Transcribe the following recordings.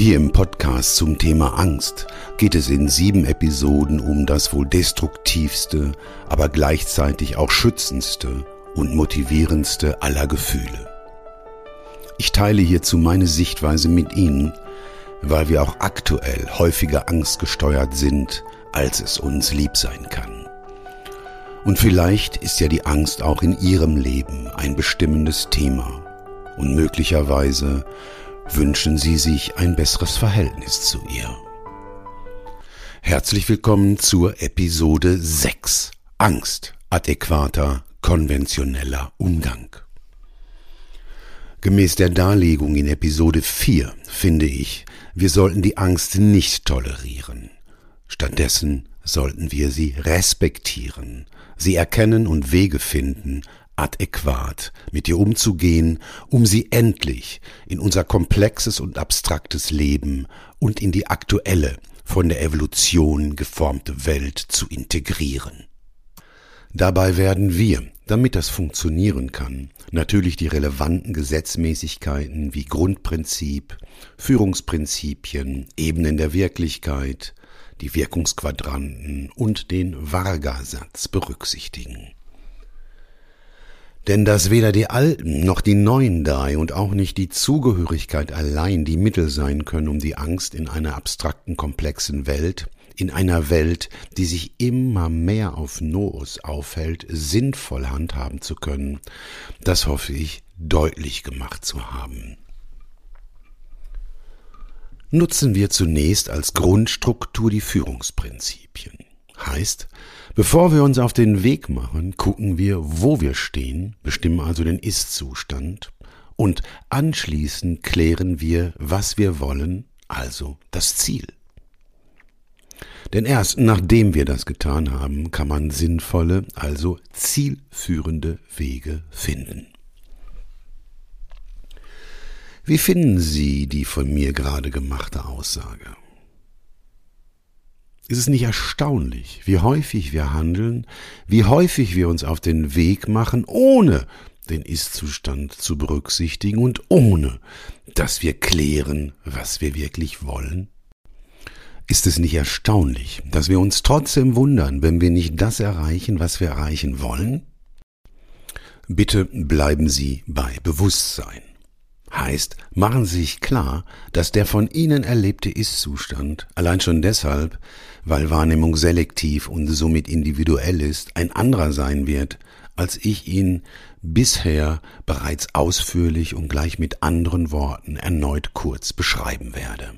Hier im Podcast zum Thema Angst geht es in sieben Episoden um das wohl destruktivste, aber gleichzeitig auch schützendste und motivierendste aller Gefühle. Ich teile hierzu meine Sichtweise mit Ihnen, weil wir auch aktuell häufiger angstgesteuert sind, als es uns lieb sein kann. Und vielleicht ist ja die Angst auch in Ihrem Leben ein bestimmendes Thema und möglicherweise wünschen Sie sich ein besseres Verhältnis zu ihr. Herzlich willkommen zur Episode 6 Angst, adäquater, konventioneller Umgang. Gemäß der Darlegung in Episode 4 finde ich, wir sollten die Angst nicht tolerieren. Stattdessen sollten wir sie respektieren, sie erkennen und Wege finden, adäquat mit ihr umzugehen, um sie endlich in unser komplexes und abstraktes Leben und in die aktuelle, von der Evolution geformte Welt zu integrieren. Dabei werden wir, damit das funktionieren kann, natürlich die relevanten Gesetzmäßigkeiten wie Grundprinzip, Führungsprinzipien, Ebenen der Wirklichkeit, die Wirkungsquadranten und den Varga-Satz berücksichtigen. Denn dass weder die alten noch die neuen drei und auch nicht die Zugehörigkeit allein die Mittel sein können, um die Angst in einer abstrakten, komplexen Welt, in einer Welt, die sich immer mehr auf Noos aufhält, sinnvoll handhaben zu können, das hoffe ich deutlich gemacht zu haben. Nutzen wir zunächst als Grundstruktur die Führungsprinzipien. Heißt, bevor wir uns auf den Weg machen, gucken wir, wo wir stehen, bestimmen also den Ist-Zustand und anschließend klären wir, was wir wollen, also das Ziel. Denn erst nachdem wir das getan haben, kann man sinnvolle, also zielführende Wege finden. Wie finden Sie die von mir gerade gemachte Aussage? Ist es nicht erstaunlich, wie häufig wir handeln, wie häufig wir uns auf den Weg machen, ohne den Ist-Zustand zu berücksichtigen und ohne, dass wir klären, was wir wirklich wollen? Ist es nicht erstaunlich, dass wir uns trotzdem wundern, wenn wir nicht das erreichen, was wir erreichen wollen? Bitte bleiben Sie bei Bewusstsein. Heißt, machen Sie sich klar, dass der von Ihnen erlebte Ist-Zustand allein schon deshalb, weil Wahrnehmung selektiv und somit individuell ist, ein anderer sein wird, als ich ihn bisher bereits ausführlich und gleich mit anderen Worten erneut kurz beschreiben werde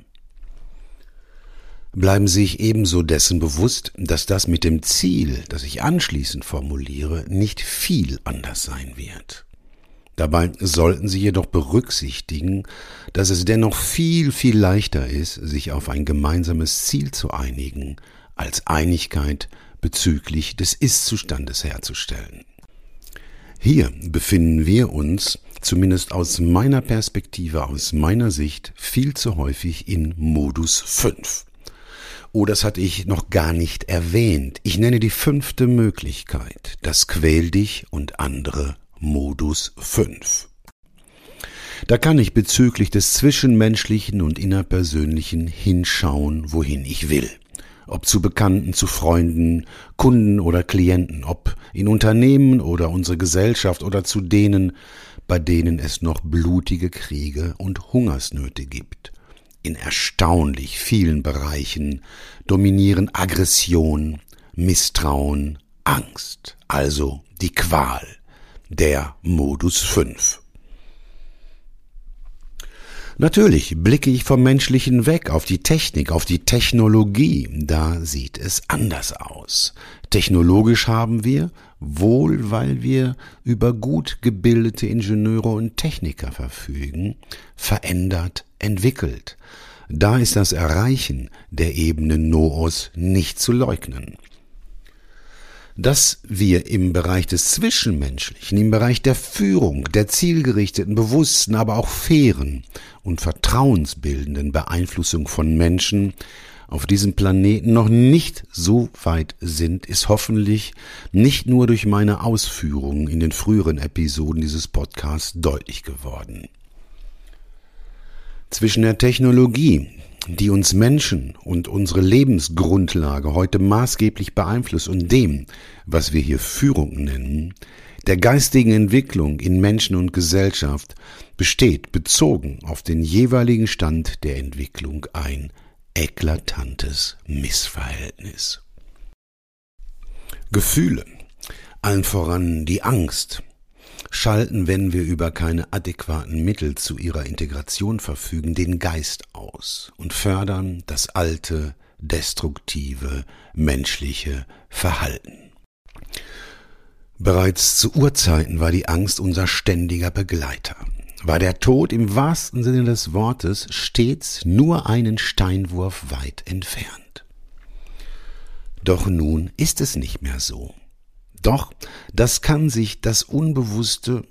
bleiben Sie sich ebenso dessen bewusst, dass das mit dem Ziel, das ich anschließend formuliere, nicht viel anders sein wird. Dabei sollten Sie jedoch berücksichtigen, dass es dennoch viel, viel leichter ist, sich auf ein gemeinsames Ziel zu einigen, als Einigkeit bezüglich des Ist-Zustandes herzustellen. Hier befinden wir uns, zumindest aus meiner Perspektive, aus meiner Sicht, viel zu häufig in Modus 5. Oh, das hatte ich noch gar nicht erwähnt. Ich nenne die fünfte Möglichkeit, das Quäl dich und andere Modus 5. Da kann ich bezüglich des Zwischenmenschlichen und Innerpersönlichen hinschauen, wohin ich will. Ob zu Bekannten, zu Freunden, Kunden oder Klienten, ob in Unternehmen oder unsere Gesellschaft oder zu denen, bei denen es noch blutige Kriege und Hungersnöte gibt. In erstaunlich vielen Bereichen dominieren Aggression, Misstrauen, Angst, also die Qual, der Modus 5. Natürlich blicke ich vom Menschlichen weg auf die Technik, auf die Technologie. Da sieht es anders aus. Technologisch haben wir, wohl weil wir über gut gebildete Ingenieure und Techniker verfügen, verändert entwickelt. Da ist das Erreichen der Ebene Noos nicht zu leugnen. Dass wir im Bereich des Zwischenmenschlichen, im Bereich der Führung, der zielgerichteten, bewussten, aber auch fairen und vertrauensbildenden Beeinflussung von Menschen auf diesem Planeten noch nicht so weit sind, ist hoffentlich nicht nur durch meine Ausführungen in den früheren Episoden dieses Podcasts deutlich geworden. Zwischen der Technologie, die uns Menschen und unsere Lebensgrundlage heute maßgeblich beeinflusst und dem, was wir hier Führung nennen, der geistigen Entwicklung in Menschen und Gesellschaft besteht, bezogen auf den jeweiligen Stand der Entwicklung, ein eklatantes Missverhältnis. Gefühle, allen voran die Angst, schalten, wenn wir über keine adäquaten Mittel zu ihrer Integration verfügen, den Geist aus und fördern das alte, destruktive, menschliche Verhalten. Bereits zu Urzeiten war die Angst unser ständiger Begleiter, war der Tod im wahrsten Sinne des Wortes stets nur einen Steinwurf weit entfernt. Doch nun ist es nicht mehr so. Doch das kann sich das Unbewusste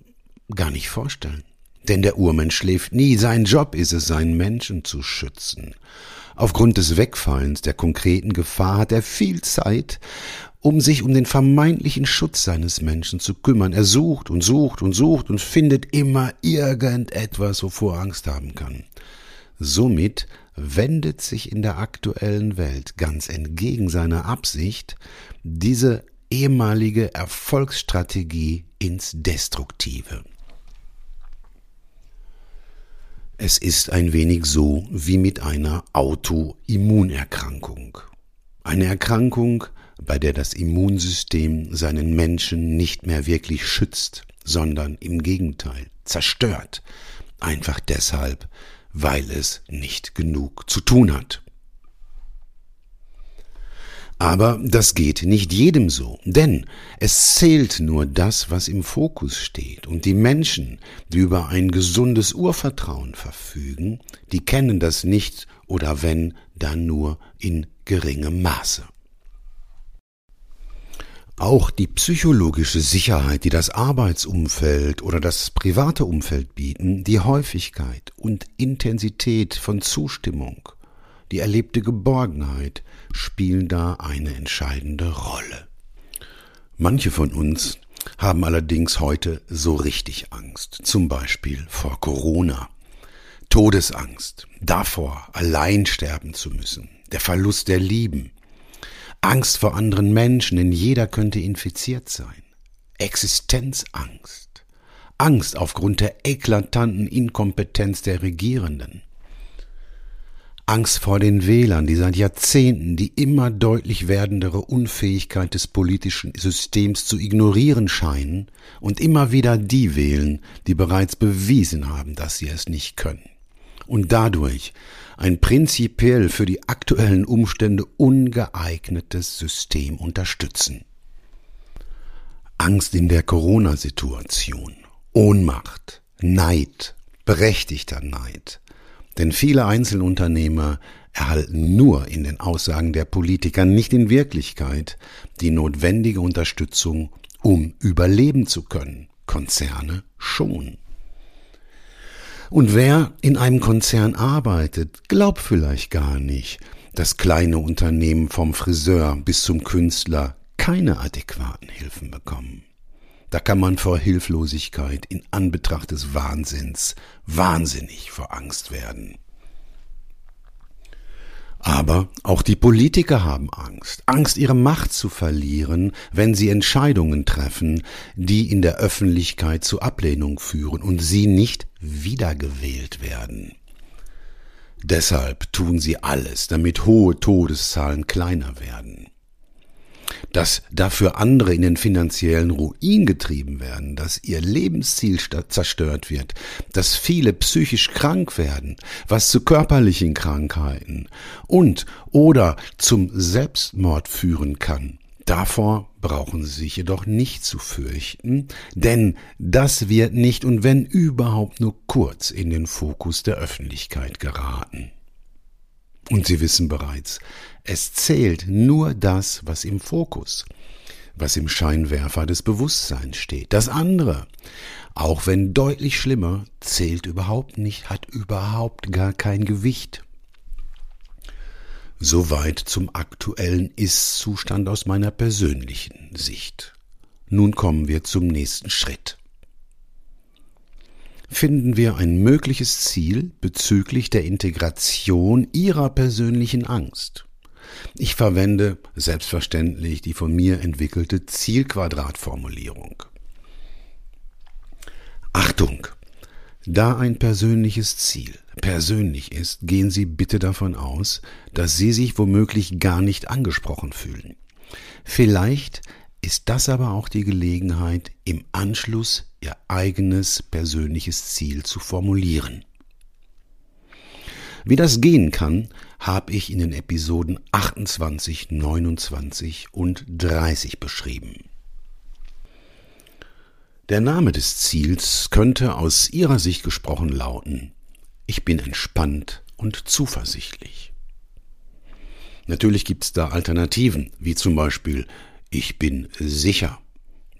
gar nicht vorstellen. Denn der Urmensch schläft nie. Sein Job ist es, seinen Menschen zu schützen. Aufgrund des Wegfallens der konkreten Gefahr hat er viel Zeit, um sich um den vermeintlichen Schutz seines Menschen zu kümmern. Er sucht und sucht und sucht und findet immer irgendetwas, wovor er Angst haben kann. Somit wendet sich in der aktuellen Welt ganz entgegen seiner Absicht diese ehemalige Erfolgsstrategie ins Destruktive. Es ist ein wenig so wie mit einer Autoimmunerkrankung. Eine Erkrankung, bei der das Immunsystem seinen Menschen nicht mehr wirklich schützt, sondern im Gegenteil zerstört, einfach deshalb, weil es nicht genug zu tun hat. Aber das geht nicht jedem so, denn es zählt nur das, was im Fokus steht, und die Menschen, die über ein gesundes Urvertrauen verfügen, die kennen das nicht oder wenn, dann nur in geringem Maße. Auch die psychologische Sicherheit, die das Arbeitsumfeld oder das private Umfeld bieten, die Häufigkeit und Intensität von Zustimmung, die erlebte Geborgenheit spielen da eine entscheidende Rolle. Manche von uns haben allerdings heute so richtig Angst, zum Beispiel vor Corona. Todesangst, davor, allein sterben zu müssen, der Verlust der Lieben, Angst vor anderen Menschen, denn jeder könnte infiziert sein, Existenzangst, Angst aufgrund der eklatanten Inkompetenz der Regierenden, Angst vor den Wählern, die seit Jahrzehnten die immer deutlich werdendere Unfähigkeit des politischen Systems zu ignorieren scheinen und immer wieder die wählen, die bereits bewiesen haben, dass sie es nicht können. Und dadurch ein prinzipiell für die aktuellen Umstände ungeeignetes System unterstützen. Angst in der Corona-Situation, Ohnmacht, Neid, berechtigter Neid, denn viele Einzelunternehmer erhalten nur in den Aussagen der Politiker, nicht in Wirklichkeit, die notwendige Unterstützung, um überleben zu können. Konzerne schon. Und wer in einem Konzern arbeitet, glaubt vielleicht gar nicht, dass kleine Unternehmen vom Friseur bis zum Künstler keine adäquaten Hilfen bekommen. Da kann man vor Hilflosigkeit in Anbetracht des Wahnsinns wahnsinnig vor Angst werden. Aber auch die Politiker haben Angst, Angst, ihre Macht zu verlieren, wenn sie Entscheidungen treffen, die in der Öffentlichkeit zu Ablehnung führen und sie nicht wiedergewählt werden. Deshalb tun sie alles, damit hohe Todeszahlen kleiner werden dass dafür andere in den finanziellen Ruin getrieben werden, dass ihr Lebensziel zerstört wird, dass viele psychisch krank werden, was zu körperlichen Krankheiten und oder zum Selbstmord führen kann. Davor brauchen Sie sich jedoch nicht zu fürchten, denn das wird nicht und wenn überhaupt nur kurz in den Fokus der Öffentlichkeit geraten. Und Sie wissen bereits, es zählt nur das, was im Fokus, was im Scheinwerfer des Bewusstseins steht. Das andere, auch wenn deutlich schlimmer, zählt überhaupt nicht, hat überhaupt gar kein Gewicht. Soweit zum aktuellen Ist-Zustand aus meiner persönlichen Sicht. Nun kommen wir zum nächsten Schritt. Finden wir ein mögliches Ziel bezüglich der Integration Ihrer persönlichen Angst. Ich verwende selbstverständlich die von mir entwickelte Zielquadratformulierung. Achtung! Da ein persönliches Ziel persönlich ist, gehen Sie bitte davon aus, dass Sie sich womöglich gar nicht angesprochen fühlen. Vielleicht ist das aber auch die Gelegenheit, im Anschluss Ihr eigenes persönliches Ziel zu formulieren. Wie das gehen kann, habe ich in den Episoden 28, 29 und 30 beschrieben. Der Name des Ziels könnte aus Ihrer Sicht gesprochen lauten Ich bin entspannt und zuversichtlich. Natürlich gibt es da Alternativen, wie zum Beispiel Ich bin sicher.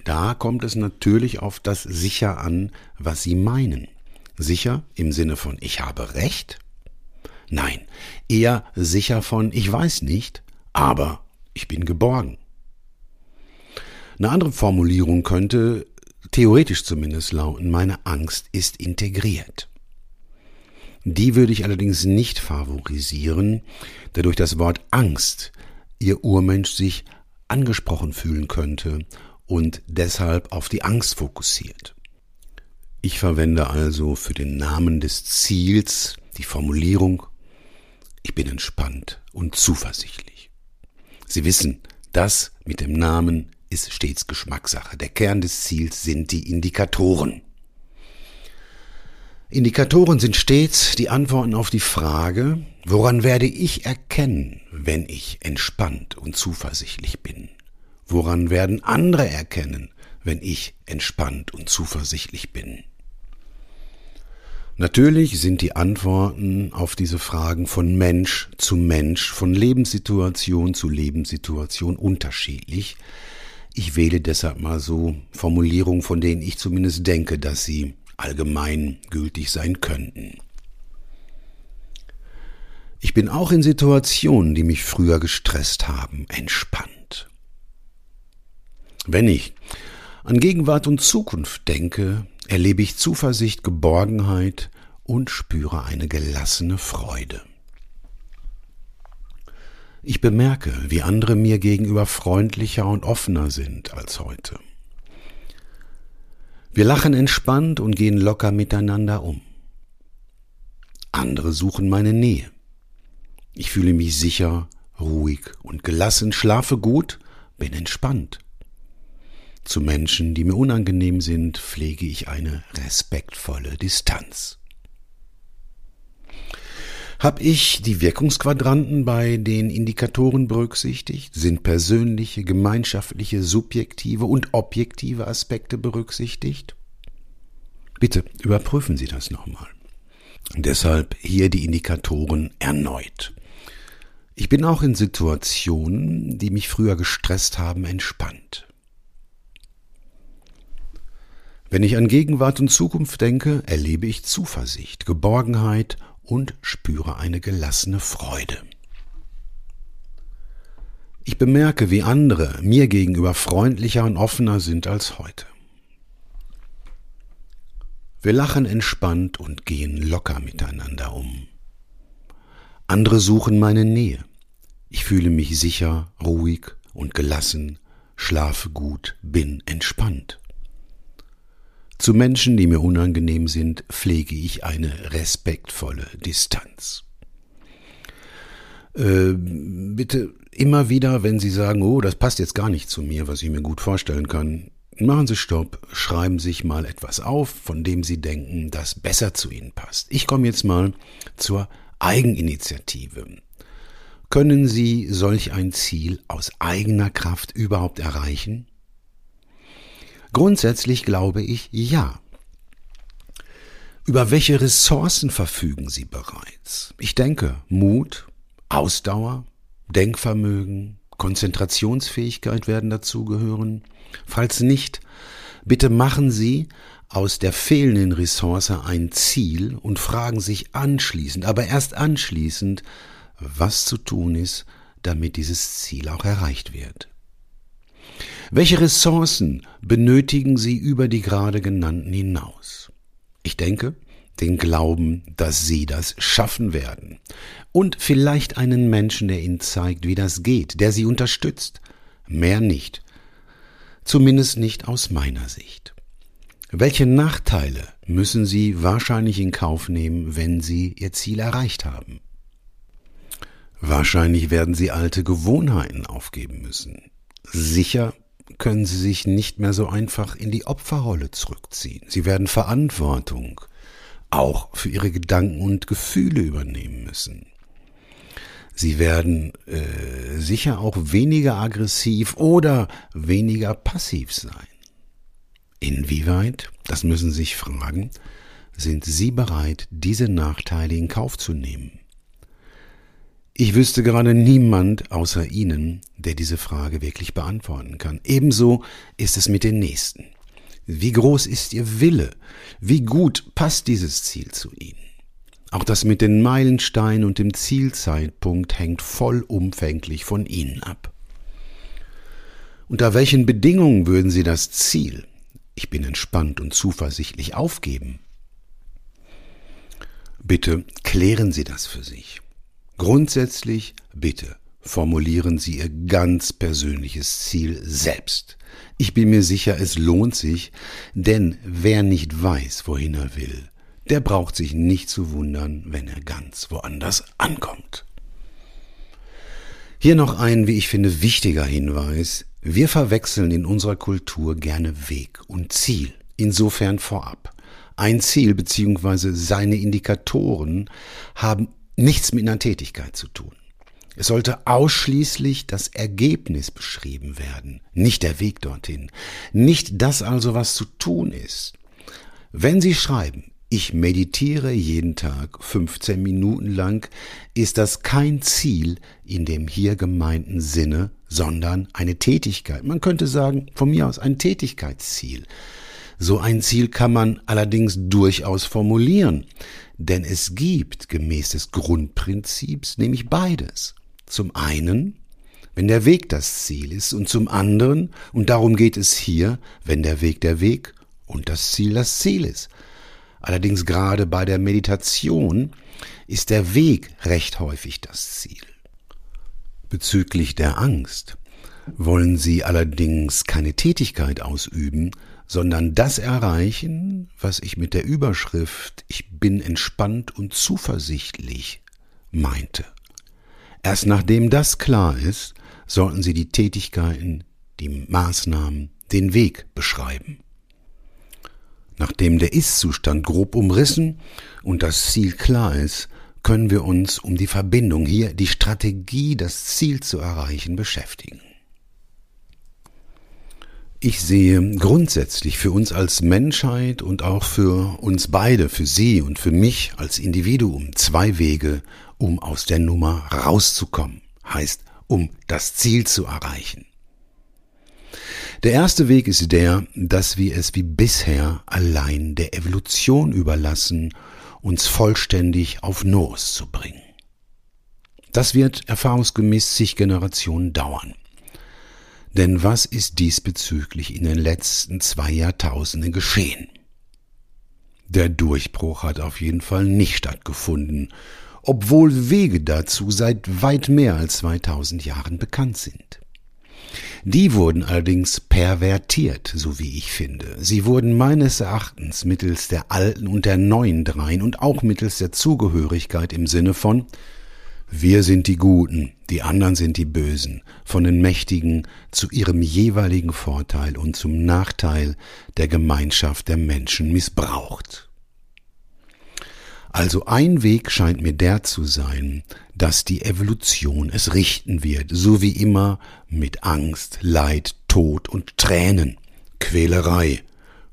Da kommt es natürlich auf das sicher an, was Sie meinen. Sicher im Sinne von Ich habe Recht? Nein, eher sicher von Ich weiß nicht, aber ich bin geborgen. Eine andere Formulierung könnte theoretisch zumindest lauten, meine Angst ist integriert. Die würde ich allerdings nicht favorisieren, da durch das Wort Angst ihr Urmensch sich angesprochen fühlen könnte und deshalb auf die Angst fokussiert. Ich verwende also für den Namen des Ziels die Formulierung Ich bin entspannt und zuversichtlich. Sie wissen, das mit dem Namen ist stets Geschmackssache. Der Kern des Ziels sind die Indikatoren. Indikatoren sind stets die Antworten auf die Frage, woran werde ich erkennen, wenn ich entspannt und zuversichtlich bin? Woran werden andere erkennen, wenn ich entspannt und zuversichtlich bin? Natürlich sind die Antworten auf diese Fragen von Mensch zu Mensch, von Lebenssituation zu Lebenssituation unterschiedlich, ich wähle deshalb mal so Formulierungen, von denen ich zumindest denke, dass sie allgemein gültig sein könnten. Ich bin auch in Situationen, die mich früher gestresst haben, entspannt. Wenn ich an Gegenwart und Zukunft denke, erlebe ich Zuversicht, Geborgenheit und spüre eine gelassene Freude. Ich bemerke, wie andere mir gegenüber freundlicher und offener sind als heute. Wir lachen entspannt und gehen locker miteinander um. Andere suchen meine Nähe. Ich fühle mich sicher, ruhig und gelassen, schlafe gut, bin entspannt. Zu Menschen, die mir unangenehm sind, pflege ich eine respektvolle Distanz. Habe ich die Wirkungsquadranten bei den Indikatoren berücksichtigt? Sind persönliche, gemeinschaftliche, subjektive und objektive Aspekte berücksichtigt? Bitte überprüfen Sie das nochmal. Deshalb hier die Indikatoren erneut. Ich bin auch in Situationen, die mich früher gestresst haben, entspannt. Wenn ich an Gegenwart und Zukunft denke, erlebe ich Zuversicht, Geborgenheit und spüre eine gelassene Freude. Ich bemerke, wie andere mir gegenüber freundlicher und offener sind als heute. Wir lachen entspannt und gehen locker miteinander um. Andere suchen meine Nähe. Ich fühle mich sicher, ruhig und gelassen, schlafe gut, bin entspannt. Zu Menschen, die mir unangenehm sind, pflege ich eine respektvolle Distanz. Äh, bitte immer wieder, wenn Sie sagen, oh, das passt jetzt gar nicht zu mir, was ich mir gut vorstellen kann, machen Sie Stopp, schreiben sich mal etwas auf, von dem Sie denken, das besser zu Ihnen passt. Ich komme jetzt mal zur Eigeninitiative. Können Sie solch ein Ziel aus eigener Kraft überhaupt erreichen? Grundsätzlich glaube ich ja. Über welche Ressourcen verfügen Sie bereits? Ich denke, Mut, Ausdauer, Denkvermögen, Konzentrationsfähigkeit werden dazugehören. Falls nicht, bitte machen Sie aus der fehlenden Ressource ein Ziel und fragen sich anschließend, aber erst anschließend, was zu tun ist, damit dieses Ziel auch erreicht wird. Welche Ressourcen benötigen Sie über die gerade genannten hinaus? Ich denke, den Glauben, dass sie das schaffen werden. Und vielleicht einen Menschen, der ihnen zeigt, wie das geht, der sie unterstützt. Mehr nicht. Zumindest nicht aus meiner Sicht. Welche Nachteile müssen Sie wahrscheinlich in Kauf nehmen, wenn Sie Ihr Ziel erreicht haben? Wahrscheinlich werden Sie alte Gewohnheiten aufgeben müssen. Sicher können Sie sich nicht mehr so einfach in die Opferrolle zurückziehen. Sie werden Verantwortung auch für Ihre Gedanken und Gefühle übernehmen müssen. Sie werden äh, sicher auch weniger aggressiv oder weniger passiv sein. Inwieweit, das müssen Sie sich fragen, sind Sie bereit, diese Nachteile in Kauf zu nehmen? Ich wüsste gerade niemand außer Ihnen, der diese Frage wirklich beantworten kann. Ebenso ist es mit den Nächsten. Wie groß ist Ihr Wille? Wie gut passt dieses Ziel zu Ihnen? Auch das mit den Meilensteinen und dem Zielzeitpunkt hängt vollumfänglich von Ihnen ab. Unter welchen Bedingungen würden Sie das Ziel, ich bin entspannt und zuversichtlich, aufgeben? Bitte klären Sie das für sich. Grundsätzlich bitte formulieren Sie Ihr ganz persönliches Ziel selbst. Ich bin mir sicher, es lohnt sich, denn wer nicht weiß, wohin er will, der braucht sich nicht zu wundern, wenn er ganz woanders ankommt. Hier noch ein, wie ich finde, wichtiger Hinweis. Wir verwechseln in unserer Kultur gerne Weg und Ziel. Insofern vorab. Ein Ziel bzw. seine Indikatoren haben nichts mit einer Tätigkeit zu tun. Es sollte ausschließlich das Ergebnis beschrieben werden, nicht der Weg dorthin, nicht das also, was zu tun ist. Wenn Sie schreiben, ich meditiere jeden Tag 15 Minuten lang, ist das kein Ziel in dem hier gemeinten Sinne, sondern eine Tätigkeit. Man könnte sagen, von mir aus ein Tätigkeitsziel. So ein Ziel kann man allerdings durchaus formulieren. Denn es gibt gemäß des Grundprinzips nämlich beides. Zum einen, wenn der Weg das Ziel ist, und zum anderen, und darum geht es hier, wenn der Weg der Weg und das Ziel das Ziel ist. Allerdings gerade bei der Meditation ist der Weg recht häufig das Ziel. Bezüglich der Angst wollen Sie allerdings keine Tätigkeit ausüben, sondern das erreichen, was ich mit der Überschrift Ich bin entspannt und zuversichtlich meinte. Erst nachdem das klar ist, sollten Sie die Tätigkeiten, die Maßnahmen, den Weg beschreiben. Nachdem der Ist-Zustand grob umrissen und das Ziel klar ist, können wir uns um die Verbindung hier, die Strategie, das Ziel zu erreichen, beschäftigen. Ich sehe grundsätzlich für uns als Menschheit und auch für uns beide, für Sie und für mich als Individuum zwei Wege, um aus der Nummer rauszukommen, heißt, um das Ziel zu erreichen. Der erste Weg ist der, dass wir es wie bisher allein der Evolution überlassen, uns vollständig auf Nos zu bringen. Das wird erfahrungsgemäß zig Generationen dauern. Denn was ist diesbezüglich in den letzten zwei Jahrtausenden geschehen? Der Durchbruch hat auf jeden Fall nicht stattgefunden, obwohl Wege dazu seit weit mehr als 2000 Jahren bekannt sind. Die wurden allerdings pervertiert, so wie ich finde. Sie wurden meines Erachtens mittels der alten und der neuen Dreien und auch mittels der Zugehörigkeit im Sinne von wir sind die Guten, die anderen sind die Bösen, von den Mächtigen zu ihrem jeweiligen Vorteil und zum Nachteil der Gemeinschaft der Menschen missbraucht. Also ein Weg scheint mir der zu sein, dass die Evolution es richten wird, so wie immer mit Angst, Leid, Tod und Tränen, Quälerei,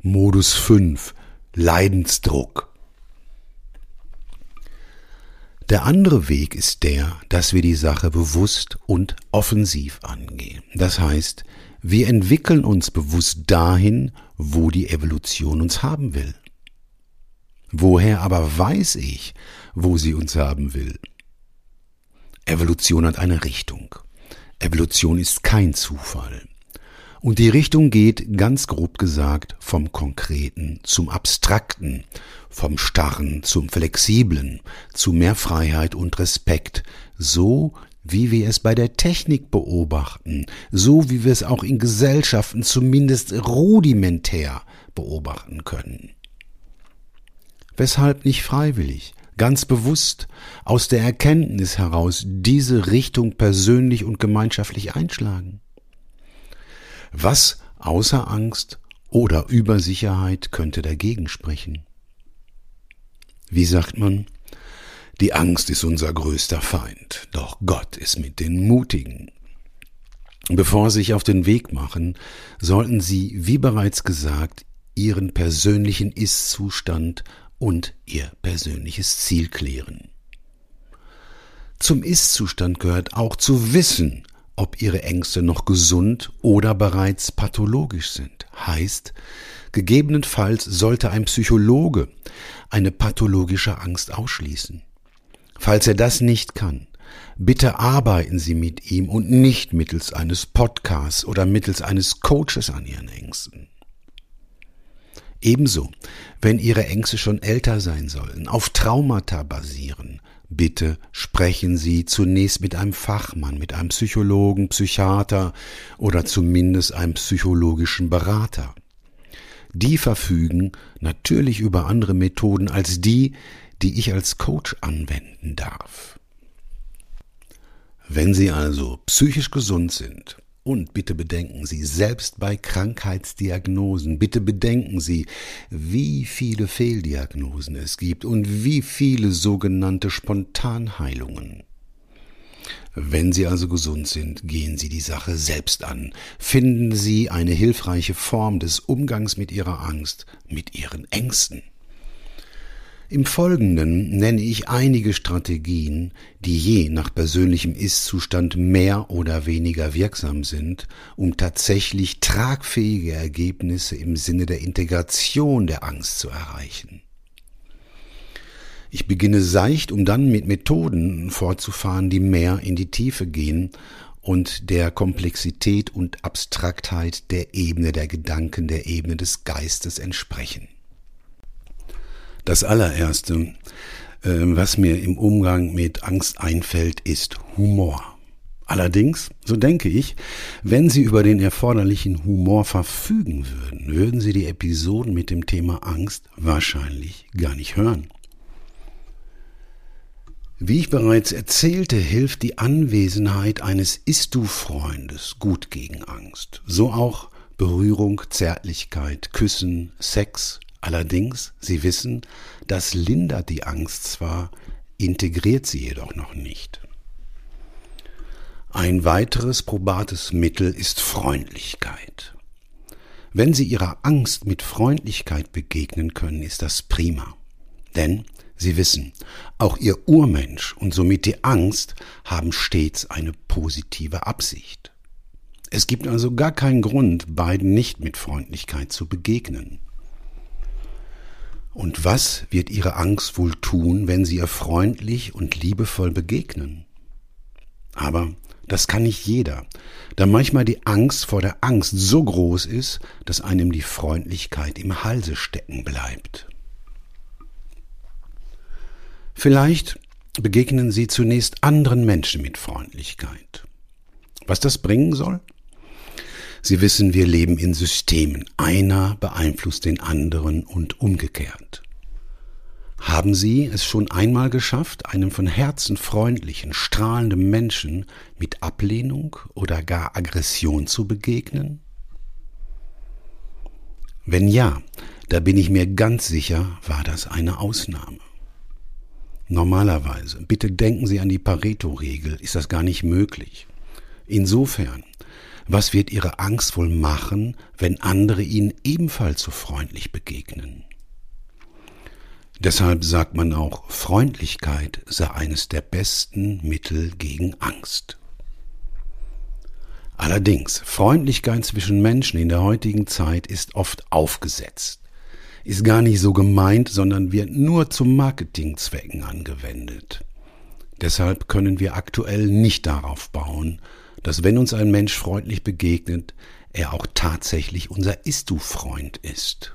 Modus 5, Leidensdruck, der andere Weg ist der, dass wir die Sache bewusst und offensiv angehen. Das heißt, wir entwickeln uns bewusst dahin, wo die Evolution uns haben will. Woher aber weiß ich, wo sie uns haben will? Evolution hat eine Richtung. Evolution ist kein Zufall. Und die Richtung geht, ganz grob gesagt, vom Konkreten zum Abstrakten, vom Starren zum Flexiblen, zu mehr Freiheit und Respekt, so wie wir es bei der Technik beobachten, so wie wir es auch in Gesellschaften zumindest rudimentär beobachten können. Weshalb nicht freiwillig, ganz bewusst, aus der Erkenntnis heraus diese Richtung persönlich und gemeinschaftlich einschlagen? Was außer Angst oder Übersicherheit könnte dagegen sprechen? Wie sagt man? Die Angst ist unser größter Feind, doch Gott ist mit den Mutigen. Bevor Sie sich auf den Weg machen, sollten Sie, wie bereits gesagt, Ihren persönlichen Ist-Zustand und Ihr persönliches Ziel klären. Zum Ist-Zustand gehört auch zu wissen, ob Ihre Ängste noch gesund oder bereits pathologisch sind. Heißt, gegebenenfalls sollte ein Psychologe eine pathologische Angst ausschließen. Falls er das nicht kann, bitte arbeiten Sie mit ihm und nicht mittels eines Podcasts oder mittels eines Coaches an Ihren Ängsten. Ebenso, wenn Ihre Ängste schon älter sein sollen, auf Traumata basieren, bitte sprechen Sie zunächst mit einem Fachmann, mit einem Psychologen, Psychiater oder zumindest einem psychologischen Berater. Die verfügen natürlich über andere Methoden als die, die ich als Coach anwenden darf. Wenn Sie also psychisch gesund sind, und bitte bedenken Sie, selbst bei Krankheitsdiagnosen, bitte bedenken Sie, wie viele Fehldiagnosen es gibt und wie viele sogenannte Spontanheilungen. Wenn Sie also gesund sind, gehen Sie die Sache selbst an. Finden Sie eine hilfreiche Form des Umgangs mit Ihrer Angst, mit Ihren Ängsten. Im Folgenden nenne ich einige Strategien, die je nach persönlichem Ist-Zustand mehr oder weniger wirksam sind, um tatsächlich tragfähige Ergebnisse im Sinne der Integration der Angst zu erreichen. Ich beginne seicht, um dann mit Methoden fortzufahren, die mehr in die Tiefe gehen und der Komplexität und Abstraktheit der Ebene der Gedanken, der Ebene des Geistes entsprechen. Das allererste, äh, was mir im Umgang mit Angst einfällt, ist Humor. Allerdings, so denke ich, wenn Sie über den erforderlichen Humor verfügen würden, würden Sie die Episoden mit dem Thema Angst wahrscheinlich gar nicht hören. Wie ich bereits erzählte, hilft die Anwesenheit eines Ist-Du-Freundes gut gegen Angst. So auch Berührung, Zärtlichkeit, Küssen, Sex, Allerdings, Sie wissen, das lindert die Angst zwar, integriert sie jedoch noch nicht. Ein weiteres probates Mittel ist Freundlichkeit. Wenn Sie Ihrer Angst mit Freundlichkeit begegnen können, ist das prima. Denn Sie wissen, auch Ihr Urmensch und somit die Angst haben stets eine positive Absicht. Es gibt also gar keinen Grund, beiden nicht mit Freundlichkeit zu begegnen. Und was wird ihre Angst wohl tun, wenn sie ihr freundlich und liebevoll begegnen? Aber das kann nicht jeder, da manchmal die Angst vor der Angst so groß ist, dass einem die Freundlichkeit im Halse stecken bleibt. Vielleicht begegnen Sie zunächst anderen Menschen mit Freundlichkeit. Was das bringen soll? Sie wissen, wir leben in Systemen. Einer beeinflusst den anderen und umgekehrt. Haben Sie es schon einmal geschafft, einem von Herzen freundlichen, strahlenden Menschen mit Ablehnung oder gar Aggression zu begegnen? Wenn ja, da bin ich mir ganz sicher, war das eine Ausnahme. Normalerweise, bitte denken Sie an die Pareto-Regel, ist das gar nicht möglich. Insofern was wird ihre Angst wohl machen, wenn andere ihnen ebenfalls so freundlich begegnen? Deshalb sagt man auch, Freundlichkeit sei eines der besten Mittel gegen Angst. Allerdings, Freundlichkeit zwischen Menschen in der heutigen Zeit ist oft aufgesetzt, ist gar nicht so gemeint, sondern wird nur zu Marketingzwecken angewendet. Deshalb können wir aktuell nicht darauf bauen, dass wenn uns ein Mensch freundlich begegnet, er auch tatsächlich unser Ist-Du-Freund ist.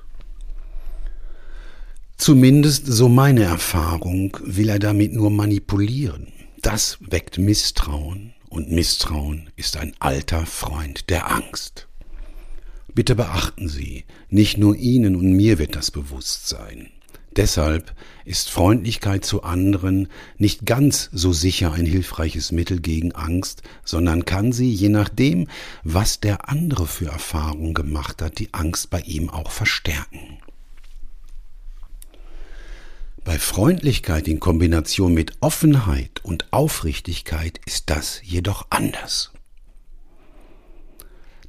Zumindest, so meine Erfahrung, will er damit nur manipulieren. Das weckt Misstrauen und Misstrauen ist ein alter Freund der Angst. Bitte beachten Sie, nicht nur Ihnen und mir wird das bewusst sein. Deshalb ist Freundlichkeit zu anderen nicht ganz so sicher ein hilfreiches Mittel gegen Angst, sondern kann sie, je nachdem, was der andere für Erfahrungen gemacht hat, die Angst bei ihm auch verstärken. Bei Freundlichkeit in Kombination mit Offenheit und Aufrichtigkeit ist das jedoch anders.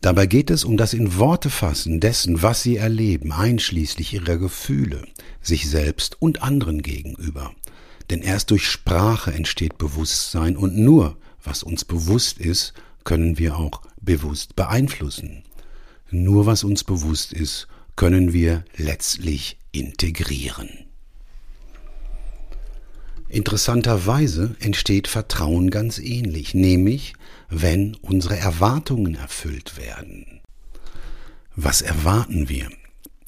Dabei geht es um das in Worte fassen dessen, was sie erleben, einschließlich ihrer Gefühle, sich selbst und anderen gegenüber. Denn erst durch Sprache entsteht Bewusstsein und nur, was uns bewusst ist, können wir auch bewusst beeinflussen. Nur was uns bewusst ist, können wir letztlich integrieren. Interessanterweise entsteht Vertrauen ganz ähnlich, nämlich wenn unsere Erwartungen erfüllt werden. Was erwarten wir?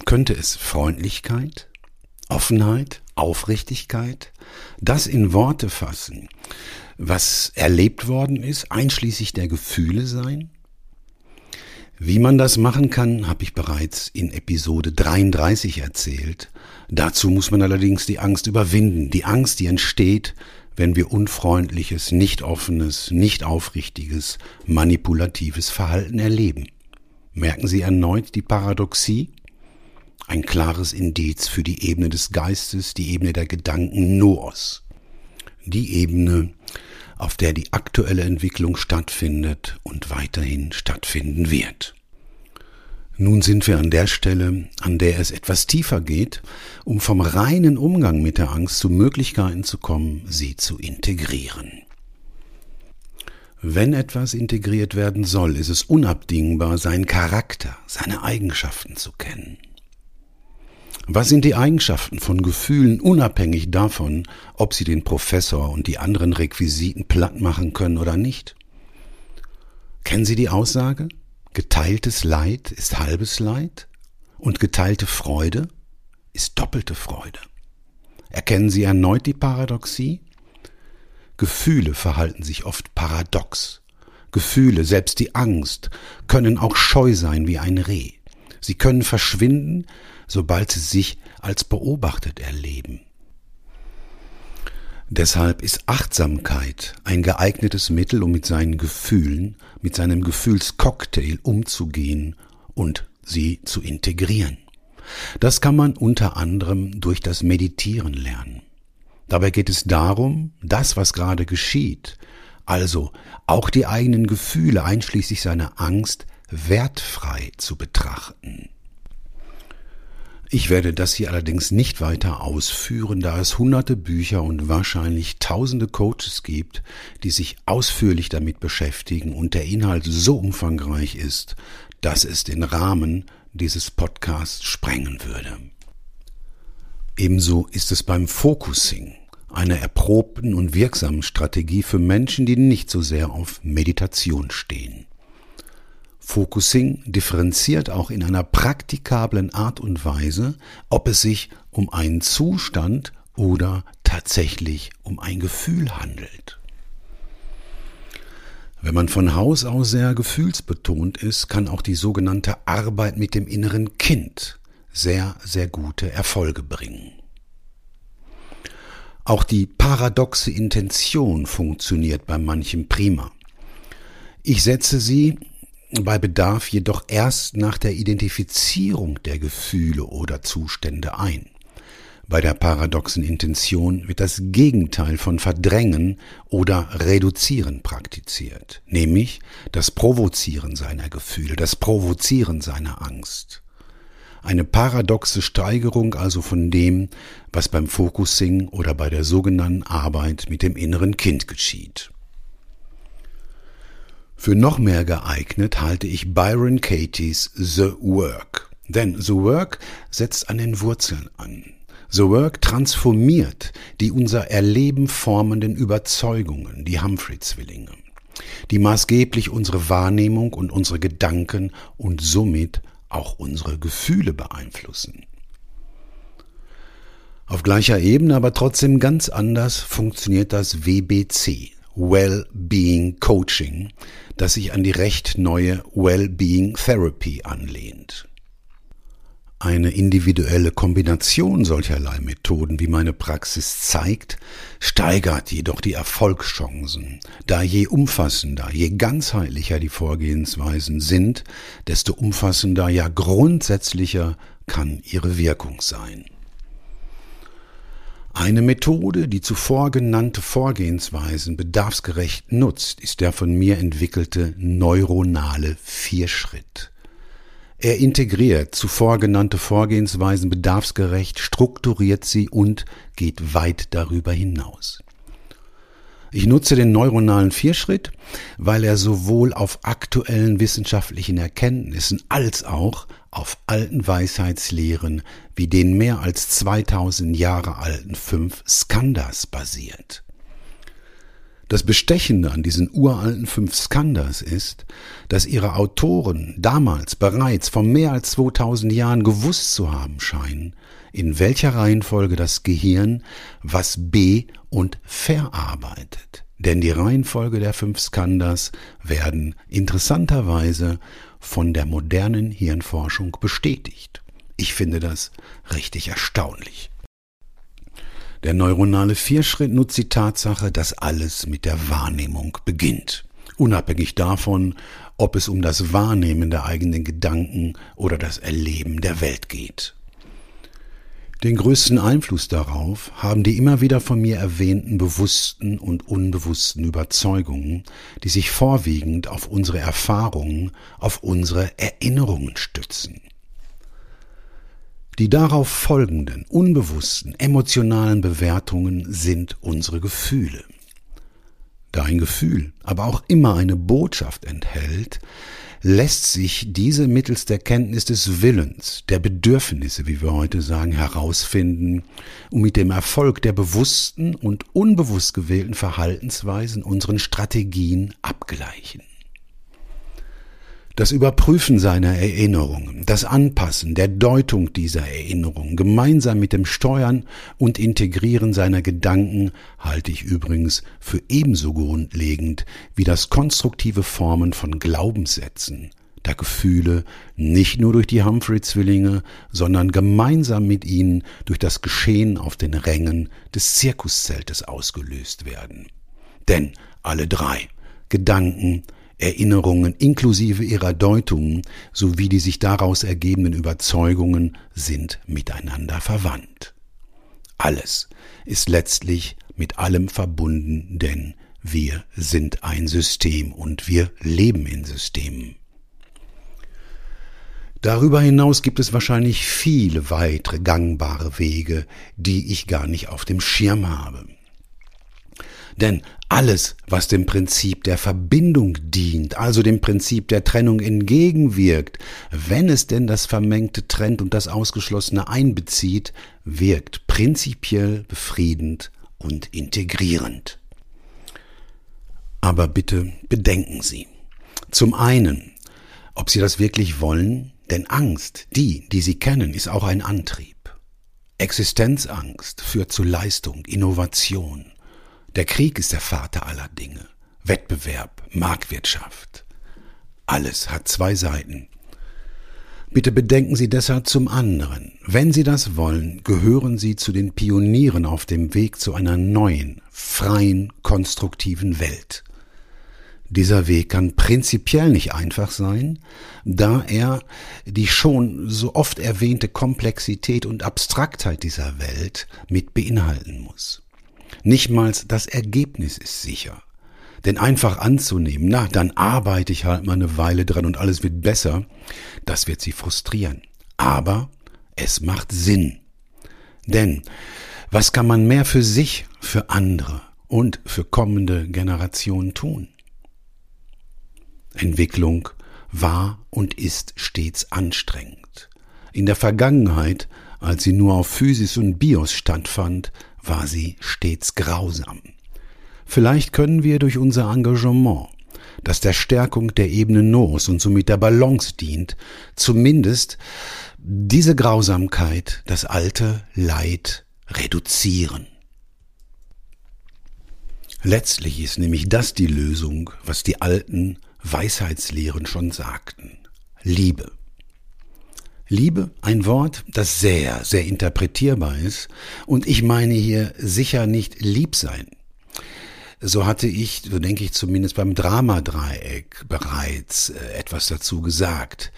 Könnte es Freundlichkeit, Offenheit, Aufrichtigkeit, das in Worte fassen, was erlebt worden ist, einschließlich der Gefühle sein? Wie man das machen kann, habe ich bereits in Episode 33 erzählt. Dazu muss man allerdings die Angst überwinden, die Angst, die entsteht, wenn wir unfreundliches, nicht offenes, nicht aufrichtiges, manipulatives Verhalten erleben. Merken Sie erneut die Paradoxie? Ein klares Indiz für die Ebene des Geistes, die Ebene der Gedanken Noos. Die Ebene, auf der die aktuelle Entwicklung stattfindet und weiterhin stattfinden wird. Nun sind wir an der Stelle, an der es etwas tiefer geht, um vom reinen Umgang mit der Angst zu Möglichkeiten zu kommen, sie zu integrieren. Wenn etwas integriert werden soll, ist es unabdingbar, seinen Charakter, seine Eigenschaften zu kennen. Was sind die Eigenschaften von Gefühlen unabhängig davon, ob sie den Professor und die anderen Requisiten platt machen können oder nicht? Kennen Sie die Aussage? Geteiltes Leid ist halbes Leid und geteilte Freude ist doppelte Freude. Erkennen Sie erneut die Paradoxie? Gefühle verhalten sich oft paradox. Gefühle, selbst die Angst, können auch scheu sein wie ein Reh. Sie können verschwinden, sobald sie sich als beobachtet erleben. Deshalb ist Achtsamkeit ein geeignetes Mittel, um mit seinen Gefühlen, mit seinem Gefühlscocktail umzugehen und sie zu integrieren. Das kann man unter anderem durch das Meditieren lernen. Dabei geht es darum, das, was gerade geschieht, also auch die eigenen Gefühle einschließlich seiner Angst, wertfrei zu betrachten. Ich werde das hier allerdings nicht weiter ausführen, da es hunderte Bücher und wahrscheinlich tausende Coaches gibt, die sich ausführlich damit beschäftigen und der Inhalt so umfangreich ist, dass es den Rahmen dieses Podcasts sprengen würde. Ebenso ist es beim Focusing, einer erprobten und wirksamen Strategie für Menschen, die nicht so sehr auf Meditation stehen. Focusing differenziert auch in einer praktikablen Art und Weise, ob es sich um einen Zustand oder tatsächlich um ein Gefühl handelt. Wenn man von Haus aus sehr gefühlsbetont ist, kann auch die sogenannte Arbeit mit dem inneren Kind sehr, sehr gute Erfolge bringen. Auch die paradoxe Intention funktioniert bei manchem prima. Ich setze sie bei Bedarf jedoch erst nach der Identifizierung der Gefühle oder Zustände ein. Bei der paradoxen Intention wird das Gegenteil von Verdrängen oder Reduzieren praktiziert, nämlich das Provozieren seiner Gefühle, das Provozieren seiner Angst. Eine paradoxe Steigerung also von dem, was beim Focusing oder bei der sogenannten Arbeit mit dem inneren Kind geschieht. Für noch mehr geeignet halte ich Byron Katie's The Work. Denn The Work setzt an den Wurzeln an. The Work transformiert die unser Erleben formenden Überzeugungen, die Humphrey-Zwillinge. die maßgeblich unsere Wahrnehmung und unsere Gedanken und somit auch unsere Gefühle beeinflussen. Auf gleicher Ebene, aber trotzdem ganz anders funktioniert das WBC, Well-Being Coaching, das sich an die recht neue Well-Being Therapy anlehnt. Eine individuelle Kombination solcherlei Methoden, wie meine Praxis zeigt, steigert jedoch die Erfolgschancen, da je umfassender, je ganzheitlicher die Vorgehensweisen sind, desto umfassender, ja grundsätzlicher kann ihre Wirkung sein. Eine Methode, die zuvor genannte Vorgehensweisen bedarfsgerecht nutzt, ist der von mir entwickelte neuronale Vierschritt. Er integriert zuvor genannte Vorgehensweisen bedarfsgerecht, strukturiert sie und geht weit darüber hinaus. Ich nutze den neuronalen Vierschritt, weil er sowohl auf aktuellen wissenschaftlichen Erkenntnissen als auch auf alten Weisheitslehren wie den mehr als 2000 Jahre alten fünf Skandas basiert. Das Bestechende an diesen uralten fünf Skandas ist, dass ihre Autoren damals bereits vor mehr als 2000 Jahren gewusst zu haben scheinen, in welcher Reihenfolge das Gehirn was be- und verarbeitet. Denn die Reihenfolge der fünf Skandas werden interessanterweise von der modernen Hirnforschung bestätigt. Ich finde das richtig erstaunlich. Der neuronale Vierschritt nutzt die Tatsache, dass alles mit der Wahrnehmung beginnt. Unabhängig davon, ob es um das Wahrnehmen der eigenen Gedanken oder das Erleben der Welt geht. Den größten Einfluss darauf haben die immer wieder von mir erwähnten bewussten und unbewussten Überzeugungen, die sich vorwiegend auf unsere Erfahrungen, auf unsere Erinnerungen stützen. Die darauf folgenden unbewussten emotionalen Bewertungen sind unsere Gefühle. Da ein Gefühl aber auch immer eine Botschaft enthält, lässt sich diese mittels der Kenntnis des Willens, der Bedürfnisse, wie wir heute sagen, herausfinden, um mit dem Erfolg der bewussten und unbewusst gewählten Verhaltensweisen unseren Strategien abgleichen. Das Überprüfen seiner Erinnerungen, das Anpassen der Deutung dieser Erinnerungen gemeinsam mit dem Steuern und Integrieren seiner Gedanken halte ich übrigens für ebenso grundlegend wie das konstruktive Formen von Glaubenssätzen, da Gefühle nicht nur durch die Humphrey-Zwillinge, sondern gemeinsam mit ihnen durch das Geschehen auf den Rängen des Zirkuszeltes ausgelöst werden. Denn alle drei Gedanken, Erinnerungen inklusive ihrer Deutungen sowie die sich daraus ergebenden Überzeugungen sind miteinander verwandt. Alles ist letztlich mit allem verbunden, denn wir sind ein System und wir leben in Systemen. Darüber hinaus gibt es wahrscheinlich viele weitere gangbare Wege, die ich gar nicht auf dem Schirm habe. Denn alles, was dem Prinzip der Verbindung dient, also dem Prinzip der Trennung entgegenwirkt, wenn es denn das Vermengte trennt und das Ausgeschlossene einbezieht, wirkt prinzipiell befriedend und integrierend. Aber bitte bedenken Sie. Zum einen, ob Sie das wirklich wollen, denn Angst, die, die Sie kennen, ist auch ein Antrieb. Existenzangst führt zu Leistung, Innovation. Der Krieg ist der Vater aller Dinge. Wettbewerb, Marktwirtschaft. Alles hat zwei Seiten. Bitte bedenken Sie deshalb zum anderen. Wenn Sie das wollen, gehören Sie zu den Pionieren auf dem Weg zu einer neuen, freien, konstruktiven Welt. Dieser Weg kann prinzipiell nicht einfach sein, da er die schon so oft erwähnte Komplexität und Abstraktheit dieser Welt mit beinhalten muss. Nichtmals das Ergebnis ist sicher. Denn einfach anzunehmen, na, dann arbeite ich halt mal eine Weile dran und alles wird besser, das wird sie frustrieren. Aber es macht Sinn. Denn was kann man mehr für sich, für andere und für kommende Generationen tun? Entwicklung war und ist stets anstrengend. In der Vergangenheit, als sie nur auf Physis und Bios stattfand, war sie stets grausam. Vielleicht können wir durch unser Engagement, das der Stärkung der Ebene Nos und somit der Balance dient, zumindest diese Grausamkeit, das alte Leid reduzieren. Letztlich ist nämlich das die Lösung, was die alten Weisheitslehren schon sagten. Liebe. Liebe, ein Wort, das sehr, sehr interpretierbar ist, und ich meine hier sicher nicht lieb sein. So hatte ich, so denke ich zumindest beim Dramadreieck bereits äh, etwas dazu gesagt.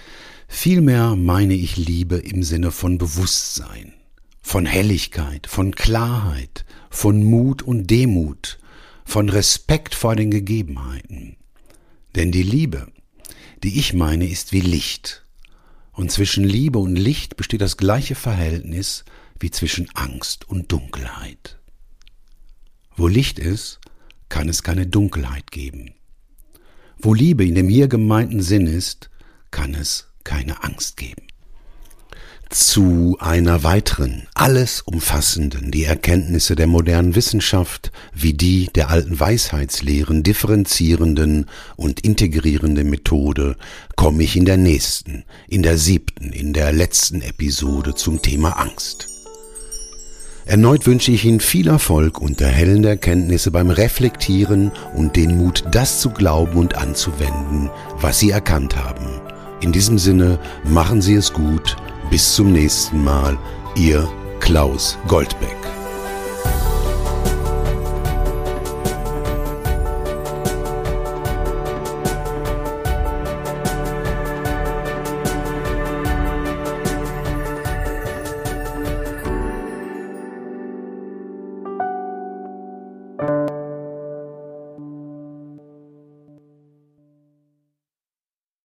Vielmehr meine ich Liebe im Sinne von Bewusstsein, von Helligkeit, von Klarheit, von Mut und Demut, von Respekt vor den Gegebenheiten. Denn die Liebe, die ich meine, ist wie Licht. Und zwischen Liebe und Licht besteht das gleiche Verhältnis wie zwischen Angst und Dunkelheit. Wo Licht ist, kann es keine Dunkelheit geben. Wo Liebe in dem hier gemeinten Sinn ist, kann es keine Angst geben. Zu einer weiteren, alles umfassenden, die Erkenntnisse der modernen Wissenschaft wie die der alten Weisheitslehren differenzierenden und integrierenden Methode komme ich in der nächsten, in der siebten, in der letzten Episode zum Thema Angst. Erneut wünsche ich Ihnen viel Erfolg und erhellende Erkenntnisse beim Reflektieren und den Mut, das zu glauben und anzuwenden, was Sie erkannt haben. In diesem Sinne, machen Sie es gut. Bis zum nächsten Mal. Ihr Klaus Goldbeck.